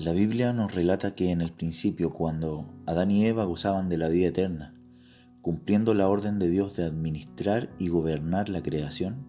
La Biblia nos relata que en el principio, cuando Adán y Eva gozaban de la vida eterna, cumpliendo la orden de Dios de administrar y gobernar la creación,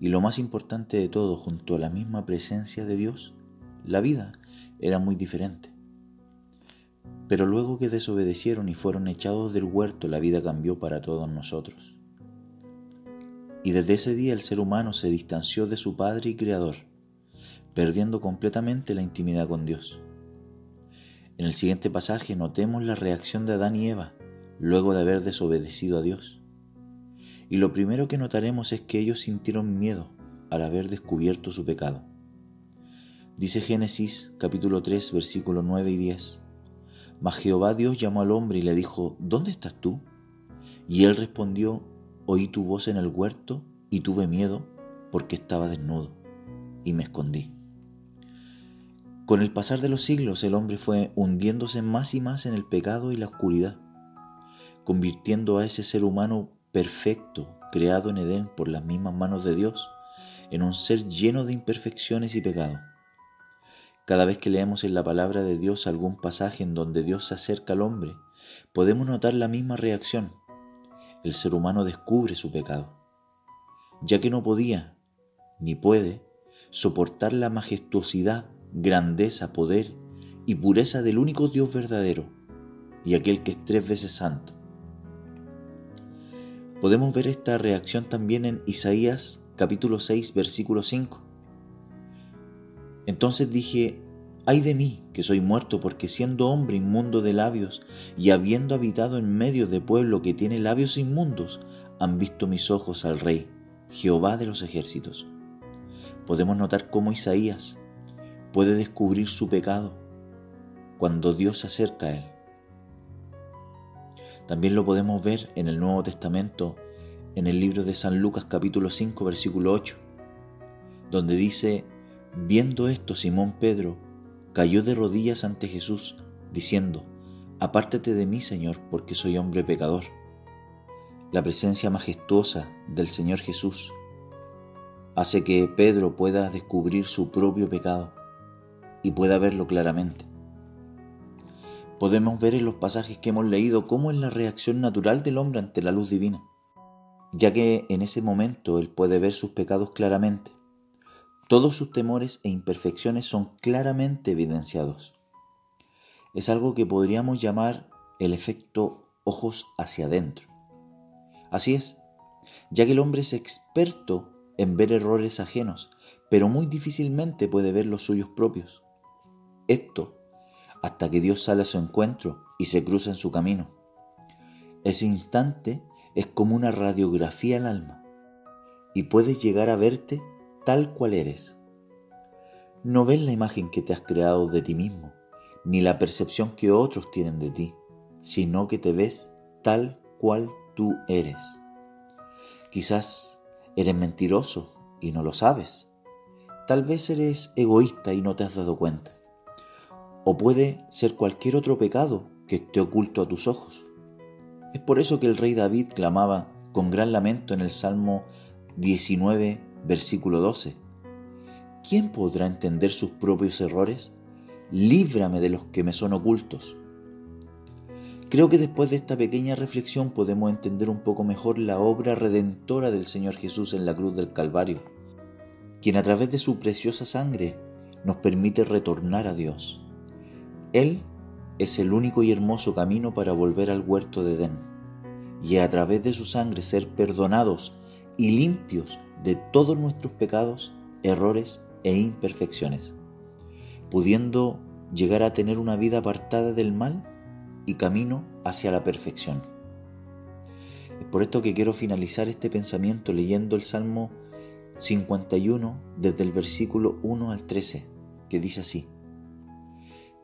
y lo más importante de todo, junto a la misma presencia de Dios, la vida era muy diferente. Pero luego que desobedecieron y fueron echados del huerto, la vida cambió para todos nosotros. Y desde ese día el ser humano se distanció de su Padre y Creador, perdiendo completamente la intimidad con Dios. En el siguiente pasaje notemos la reacción de Adán y Eva luego de haber desobedecido a Dios. Y lo primero que notaremos es que ellos sintieron miedo al haber descubierto su pecado. Dice Génesis capítulo 3 versículos 9 y 10. Mas Jehová Dios llamó al hombre y le dijo, ¿dónde estás tú? Y él respondió, oí tu voz en el huerto y tuve miedo porque estaba desnudo y me escondí. Con el pasar de los siglos el hombre fue hundiéndose más y más en el pecado y la oscuridad, convirtiendo a ese ser humano perfecto, creado en Edén por las mismas manos de Dios, en un ser lleno de imperfecciones y pecado. Cada vez que leemos en la palabra de Dios algún pasaje en donde Dios se acerca al hombre, podemos notar la misma reacción. El ser humano descubre su pecado, ya que no podía, ni puede, soportar la majestuosidad grandeza, poder y pureza del único Dios verdadero y aquel que es tres veces santo. Podemos ver esta reacción también en Isaías capítulo 6 versículo 5. Entonces dije, ay de mí, que soy muerto, porque siendo hombre inmundo de labios y habiendo habitado en medio de pueblo que tiene labios inmundos, han visto mis ojos al Rey, Jehová de los ejércitos. Podemos notar cómo Isaías puede descubrir su pecado cuando Dios se acerca a él. También lo podemos ver en el Nuevo Testamento, en el libro de San Lucas capítulo 5 versículo 8, donde dice, viendo esto Simón Pedro cayó de rodillas ante Jesús, diciendo, Apártate de mí, Señor, porque soy hombre pecador. La presencia majestuosa del Señor Jesús hace que Pedro pueda descubrir su propio pecado y pueda verlo claramente. Podemos ver en los pasajes que hemos leído cómo es la reacción natural del hombre ante la luz divina, ya que en ese momento él puede ver sus pecados claramente. Todos sus temores e imperfecciones son claramente evidenciados. Es algo que podríamos llamar el efecto ojos hacia adentro. Así es, ya que el hombre es experto en ver errores ajenos, pero muy difícilmente puede ver los suyos propios. Esto hasta que Dios sale a su encuentro y se cruza en su camino. Ese instante es como una radiografía al alma y puedes llegar a verte tal cual eres. No ves la imagen que te has creado de ti mismo, ni la percepción que otros tienen de ti, sino que te ves tal cual tú eres. Quizás eres mentiroso y no lo sabes. Tal vez eres egoísta y no te has dado cuenta o puede ser cualquier otro pecado que esté oculto a tus ojos. Es por eso que el rey David clamaba con gran lamento en el Salmo 19, versículo 12. ¿Quién podrá entender sus propios errores? Líbrame de los que me son ocultos. Creo que después de esta pequeña reflexión podemos entender un poco mejor la obra redentora del Señor Jesús en la cruz del Calvario, quien a través de su preciosa sangre nos permite retornar a Dios. Él es el único y hermoso camino para volver al huerto de Edén y a través de su sangre ser perdonados y limpios de todos nuestros pecados, errores e imperfecciones, pudiendo llegar a tener una vida apartada del mal y camino hacia la perfección. Es por esto que quiero finalizar este pensamiento leyendo el Salmo 51 desde el versículo 1 al 13, que dice así.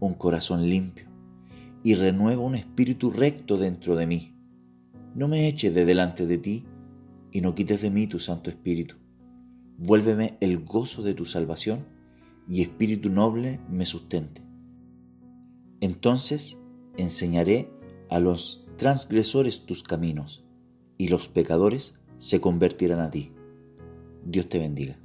un corazón limpio y renueva un espíritu recto dentro de mí. No me eches de delante de ti y no quites de mí tu Santo Espíritu. Vuélveme el gozo de tu salvación y espíritu noble me sustente. Entonces enseñaré a los transgresores tus caminos y los pecadores se convertirán a ti. Dios te bendiga.